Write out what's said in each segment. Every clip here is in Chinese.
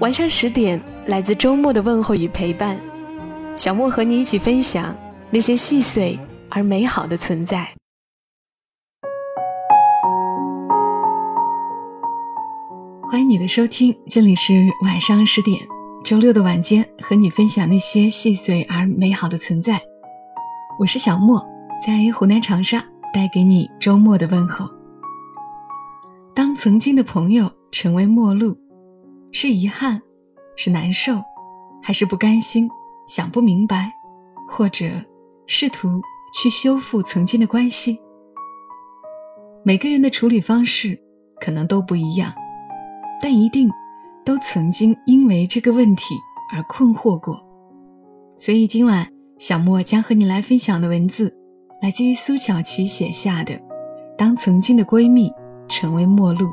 晚上十点，来自周末的问候与陪伴，小莫和你一起分享那些细碎而美好的存在。欢迎你的收听，这里是晚上十点，周六的晚间，和你分享那些细碎而美好的存在。我是小莫，在湖南长沙带给你周末的问候。当曾经的朋友成为陌路。是遗憾，是难受，还是不甘心，想不明白，或者试图去修复曾经的关系？每个人的处理方式可能都不一样，但一定都曾经因为这个问题而困惑过。所以今晚小莫将和你来分享的文字，来自于苏巧琪写下的《当曾经的闺蜜成为陌路》。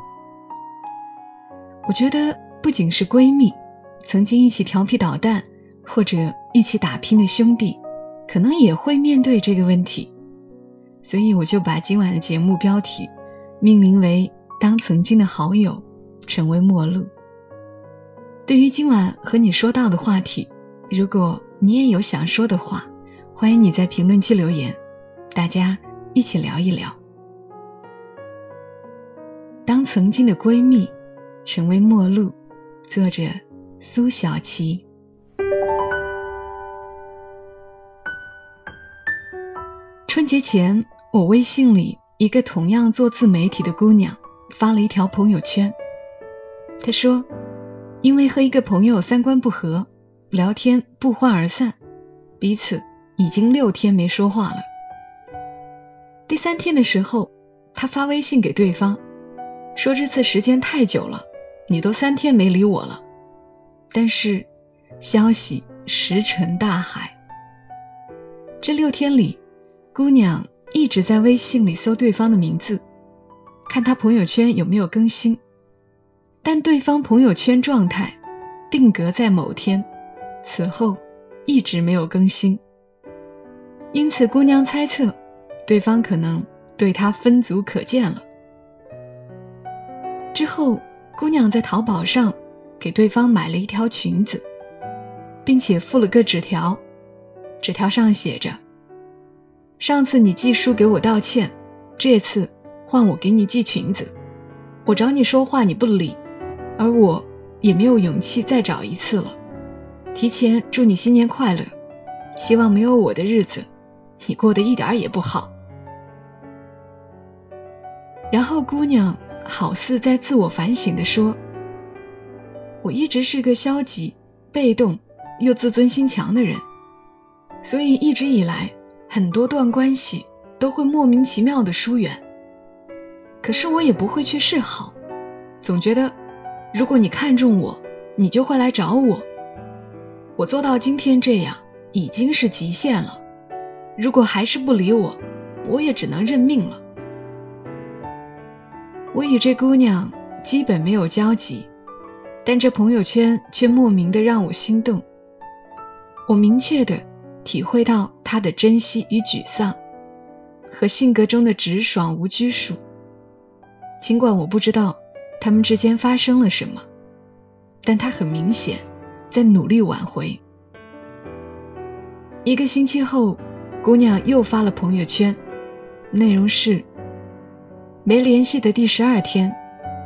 我觉得。不仅是闺蜜，曾经一起调皮捣蛋或者一起打拼的兄弟，可能也会面对这个问题。所以我就把今晚的节目标题命名为《当曾经的好友成为陌路》。对于今晚和你说到的话题，如果你也有想说的话，欢迎你在评论区留言，大家一起聊一聊。当曾经的闺蜜成为陌路。作者苏小琪。春节前，我微信里一个同样做自媒体的姑娘发了一条朋友圈。她说：“因为和一个朋友三观不合，聊天不欢而散，彼此已经六天没说话了。第三天的时候，她发微信给对方，说这次时间太久了。”你都三天没理我了，但是消息石沉大海。这六天里，姑娘一直在微信里搜对方的名字，看他朋友圈有没有更新，但对方朋友圈状态定格在某天，此后一直没有更新。因此，姑娘猜测对方可能对她分组可见了。之后。姑娘在淘宝上给对方买了一条裙子，并且附了个纸条，纸条上写着：“上次你寄书给我道歉，这次换我给你寄裙子。我找你说话你不理，而我也没有勇气再找一次了。提前祝你新年快乐，希望没有我的日子，你过得一点也不好。”然后姑娘。好似在自我反省的说：“我一直是个消极、被动又自尊心强的人，所以一直以来很多段关系都会莫名其妙的疏远。可是我也不会去示好，总觉得如果你看中我，你就会来找我。我做到今天这样已经是极限了，如果还是不理我，我也只能认命了。”我与这姑娘基本没有交集，但这朋友圈却莫名的让我心动。我明确的体会到她的珍惜与沮丧，和性格中的直爽无拘束。尽管我不知道他们之间发生了什么，但她很明显在努力挽回。一个星期后，姑娘又发了朋友圈，内容是。没联系的第十二天，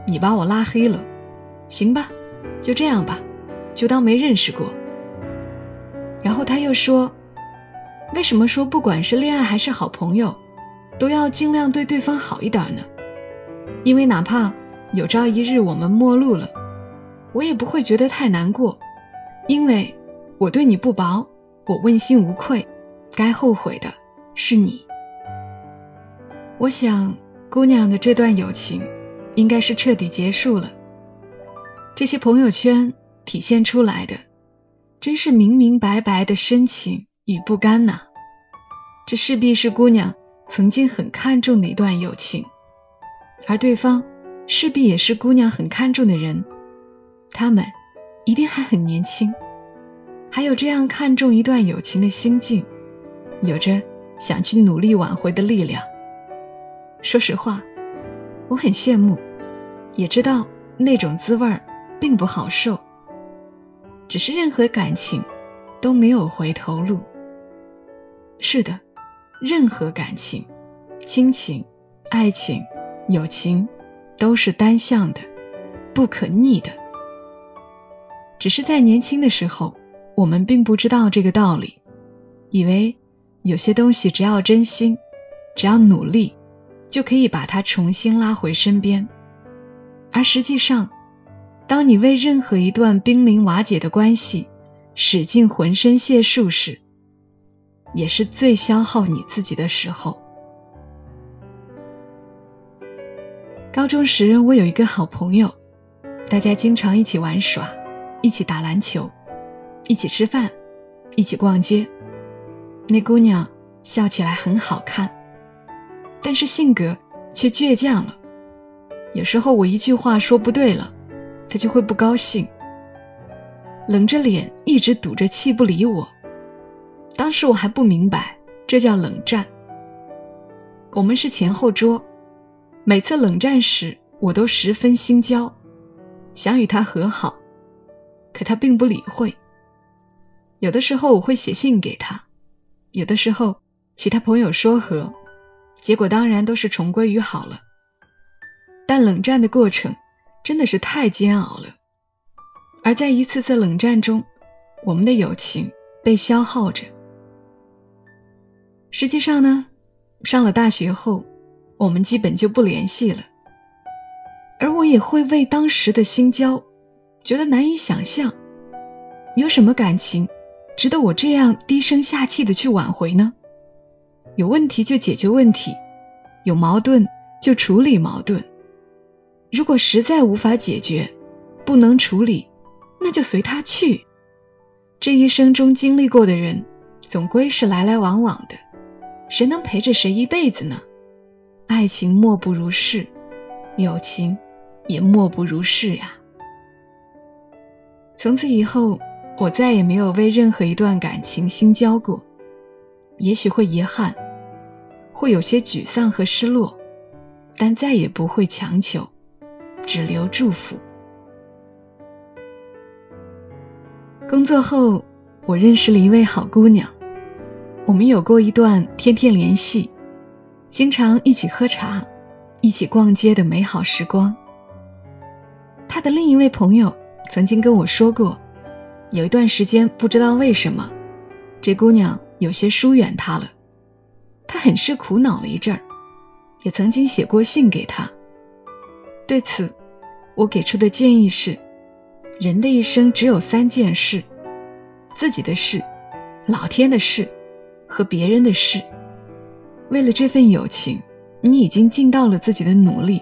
你把我拉黑了，行吧，就这样吧，就当没认识过。然后他又说：“为什么说不管是恋爱还是好朋友，都要尽量对对方好一点呢？因为哪怕有朝一日我们陌路了，我也不会觉得太难过，因为我对你不薄，我问心无愧，该后悔的是你。我想。”姑娘的这段友情，应该是彻底结束了。这些朋友圈体现出来的，真是明明白白的深情与不甘呐！这势必是姑娘曾经很看重的一段友情，而对方势必也是姑娘很看重的人，他们一定还很年轻，还有这样看重一段友情的心境，有着想去努力挽回的力量。说实话，我很羡慕，也知道那种滋味儿。并不好受，只是任何感情都没有回头路。是的，任何感情，亲情、爱情、友情，都是单向的，不可逆的。只是在年轻的时候，我们并不知道这个道理，以为有些东西只要真心，只要努力，就可以把它重新拉回身边，而实际上。当你为任何一段濒临瓦解的关系使尽浑身解数时，也是最消耗你自己的时候。高中时，我有一个好朋友，大家经常一起玩耍，一起打篮球，一起吃饭，一起逛街。那姑娘笑起来很好看，但是性格却倔强了。有时候我一句话说不对了。他就会不高兴，冷着脸，一直堵着气不理我。当时我还不明白，这叫冷战。我们是前后桌，每次冷战时，我都十分心焦，想与他和好，可他并不理会。有的时候我会写信给他，有的时候其他朋友说和，结果当然都是重归于好了。但冷战的过程。真的是太煎熬了，而在一次次冷战中，我们的友情被消耗着。实际上呢，上了大学后，我们基本就不联系了。而我也会为当时的心焦，觉得难以想象，有什么感情值得我这样低声下气的去挽回呢？有问题就解决问题，有矛盾就处理矛盾。如果实在无法解决，不能处理，那就随他去。这一生中经历过的人，总归是来来往往的，谁能陪着谁一辈子呢？爱情莫不如是，友情也莫不如是呀。从此以后，我再也没有为任何一段感情心焦过。也许会遗憾，会有些沮丧和失落，但再也不会强求。只留祝福。工作后，我认识了一位好姑娘，我们有过一段天天联系、经常一起喝茶、一起逛街的美好时光。她的另一位朋友曾经跟我说过，有一段时间不知道为什么，这姑娘有些疏远他了，他很是苦恼了一阵儿，也曾经写过信给他。对此，我给出的建议是：人的一生只有三件事，自己的事、老天的事和别人的事。为了这份友情，你已经尽到了自己的努力。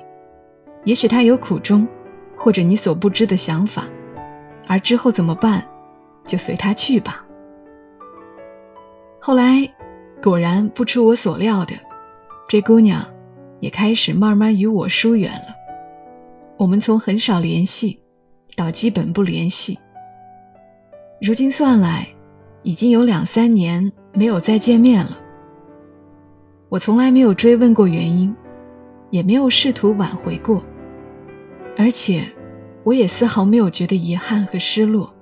也许他有苦衷，或者你所不知的想法，而之后怎么办，就随他去吧。后来，果然不出我所料的，这姑娘也开始慢慢与我疏远了。我们从很少联系到基本不联系，如今算来已经有两三年没有再见面了。我从来没有追问过原因，也没有试图挽回过，而且我也丝毫没有觉得遗憾和失落。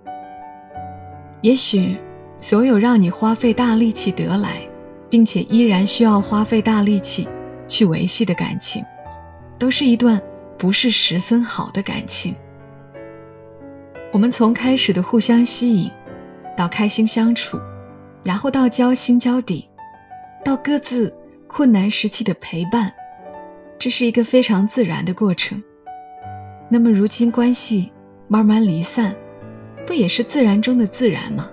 也许所有让你花费大力气得来，并且依然需要花费大力气去维系的感情，都是一段。不是十分好的感情。我们从开始的互相吸引，到开心相处，然后到交心交底，到各自困难时期的陪伴，这是一个非常自然的过程。那么如今关系慢慢离散，不也是自然中的自然吗？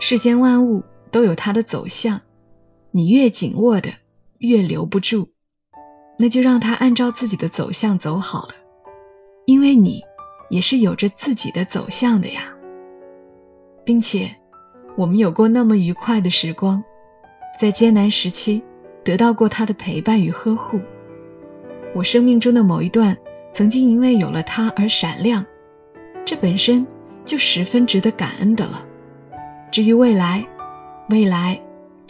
世间万物都有它的走向，你越紧握的，越留不住。那就让他按照自己的走向走好了，因为你也是有着自己的走向的呀，并且我们有过那么愉快的时光，在艰难时期得到过他的陪伴与呵护。我生命中的某一段曾经因为有了他而闪亮，这本身就十分值得感恩的了。至于未来，未来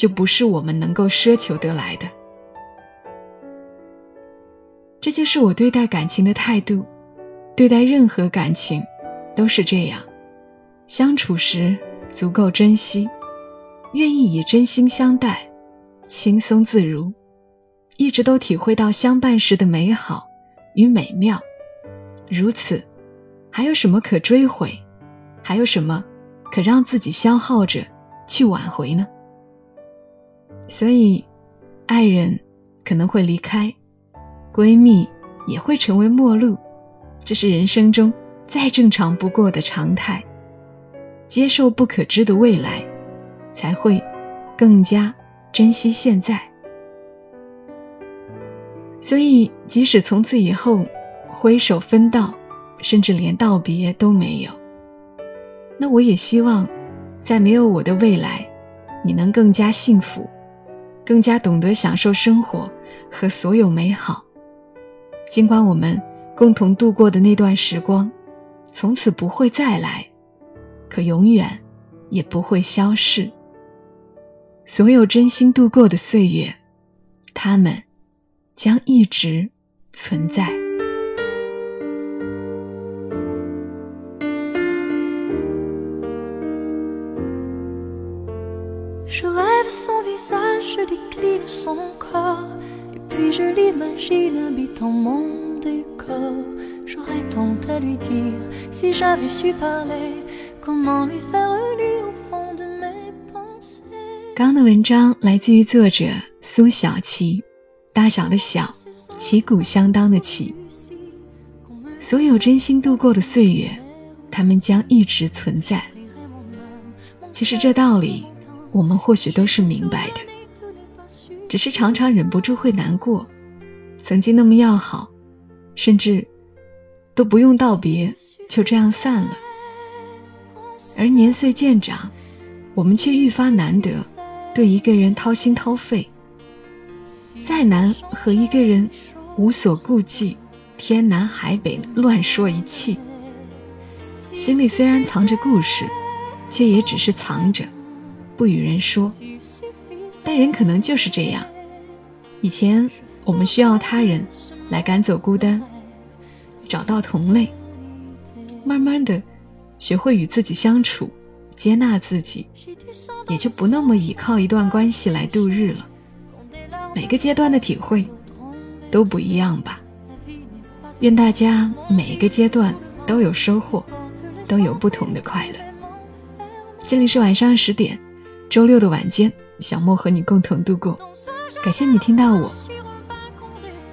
就不是我们能够奢求得来的。这就是我对待感情的态度，对待任何感情都是这样。相处时足够珍惜，愿意以真心相待，轻松自如，一直都体会到相伴时的美好与美妙。如此，还有什么可追悔？还有什么可让自己消耗着去挽回呢？所以，爱人可能会离开。闺蜜也会成为陌路，这是人生中再正常不过的常态。接受不可知的未来，才会更加珍惜现在。所以，即使从此以后挥手分道，甚至连道别都没有，那我也希望，在没有我的未来，你能更加幸福，更加懂得享受生活和所有美好。尽管我们共同度过的那段时光，从此不会再来，可永远也不会消逝。所有真心度过的岁月，他们将一直存在。刚的文章来自于作者苏小琪，大小的小，旗鼓相当的旗。所有真心度过的岁月，他们将一直存在。其实这道理，我们或许都是明白的。只是常常忍不住会难过，曾经那么要好，甚至都不用道别，就这样散了。而年岁渐长，我们却愈发难得对一个人掏心掏肺，再难和一个人无所顾忌，天南海北乱说一气，心里虽然藏着故事，却也只是藏着，不与人说。但人可能就是这样。以前我们需要他人来赶走孤单，找到同类，慢慢的学会与自己相处，接纳自己，也就不那么依靠一段关系来度日了。每个阶段的体会都不一样吧。愿大家每一个阶段都有收获，都有不同的快乐。这里是晚上十点，周六的晚间。小莫和你共同度过，感谢你听到我。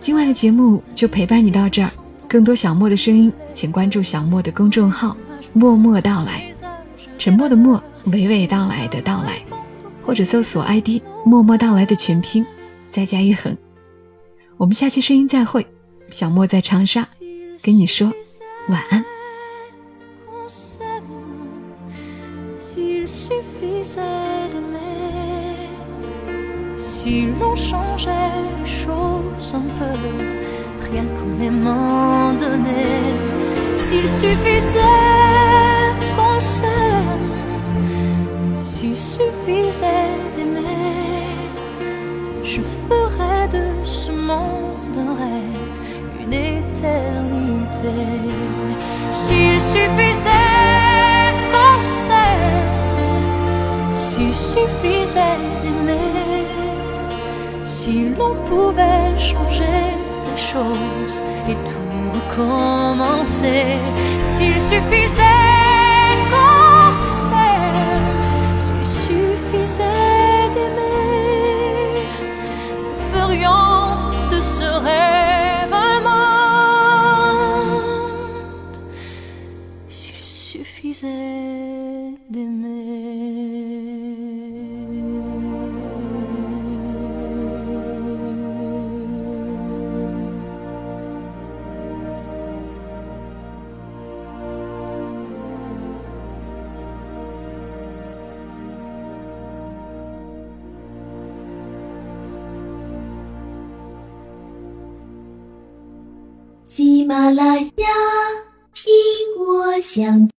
今晚的节目就陪伴你到这儿，更多小莫的声音，请关注小莫的公众号“默默到来”，沉默的默，娓娓道来的到来，或者搜索 ID“ 默默到来”的全拼，再加一横。我们下期声音再会，小莫在长沙跟你说晚安。Si l'on changeait les choses un peu, rien qu'en aimant donner, s'il suffisait qu'on s'aime, s'il suffisait d'aimer, je ferais de ce monde un rêve, une éternité. S'il suffisait suffisait d'aimer, si l'on pouvait changer les choses et tout recommencer, s'il suffisait qu'on s'aime, s'il suffisait d'aimer, nous ferions de ce rêve un monde. S'il suffisait d'aimer. 马拉雅，听我想。